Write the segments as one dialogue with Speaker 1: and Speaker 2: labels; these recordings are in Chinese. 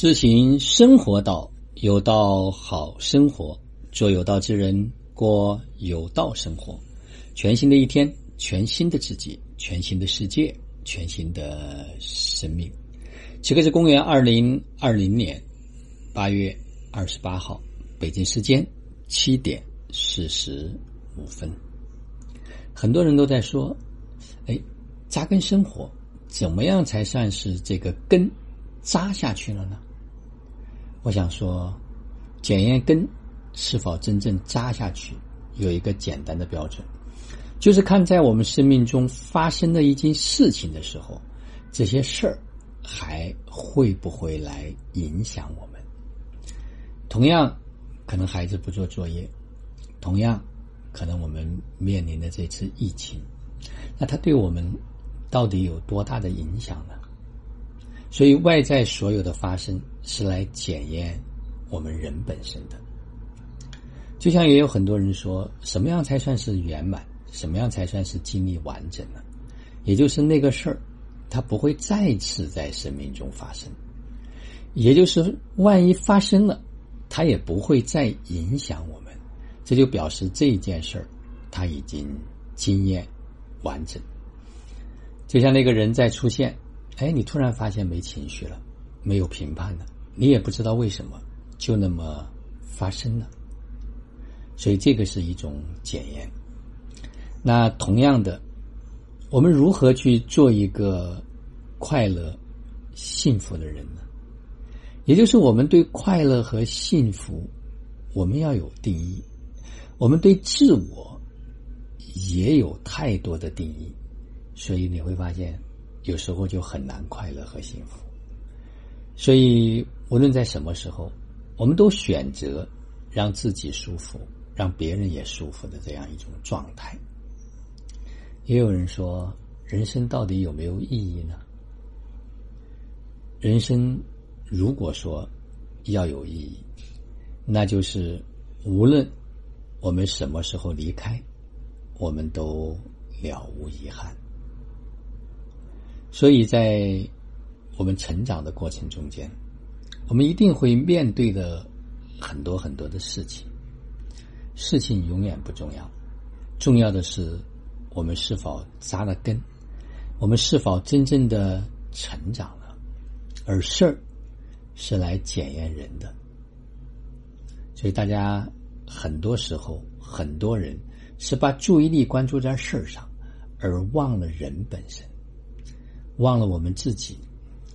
Speaker 1: 自行生活道，有道好生活，做有道之人，过有道生活。全新的一天，全新的自己，全新的世界，全新的生命。此刻是公元二零二零年八月二十八号，北京时间七点四十五分。很多人都在说：“哎，扎根生活，怎么样才算是这个根扎下去了呢？”我想说，检验根是否真正扎下去，有一个简单的标准，就是看在我们生命中发生的一件事情的时候，这些事儿还会不会来影响我们？同样，可能孩子不做作业，同样，可能我们面临的这次疫情，那它对我们到底有多大的影响呢？所以，外在所有的发生是来检验我们人本身的。就像也有很多人说，什么样才算是圆满？什么样才算是经历完整呢？也就是那个事儿，它不会再次在生命中发生。也就是万一发生了，它也不会再影响我们。这就表示这件事儿，它已经经验完整。就像那个人在出现。哎，你突然发现没情绪了，没有评判了，你也不知道为什么就那么发生了，所以这个是一种检验。那同样的，我们如何去做一个快乐、幸福的人呢？也就是我们对快乐和幸福，我们要有定义；我们对自我也有太多的定义，所以你会发现。有时候就很难快乐和幸福，所以无论在什么时候，我们都选择让自己舒服，让别人也舒服的这样一种状态。也有人说，人生到底有没有意义呢？人生如果说要有意义，那就是无论我们什么时候离开，我们都了无遗憾。所以在我们成长的过程中间，我们一定会面对的很多很多的事情。事情永远不重要，重要的是我们是否扎了根，我们是否真正的成长了。而事儿是来检验人的，所以大家很多时候，很多人是把注意力关注在事儿上，而忘了人本身。忘了我们自己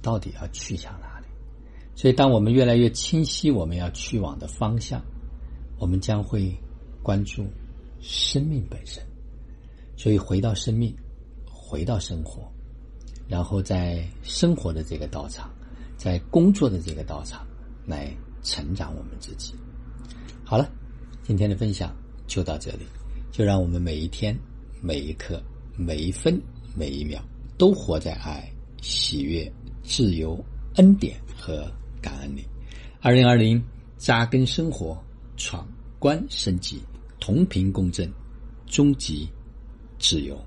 Speaker 1: 到底要去向哪里，所以当我们越来越清晰我们要去往的方向，我们将会关注生命本身。所以回到生命，回到生活，然后在生活的这个道场，在工作的这个道场来成长我们自己。好了，今天的分享就到这里，就让我们每一天、每一刻、每一分、每一秒。都活在爱、喜悦、自由、恩典和感恩里。二零二零，扎根生活，闯关升级，同频共振，终极自由。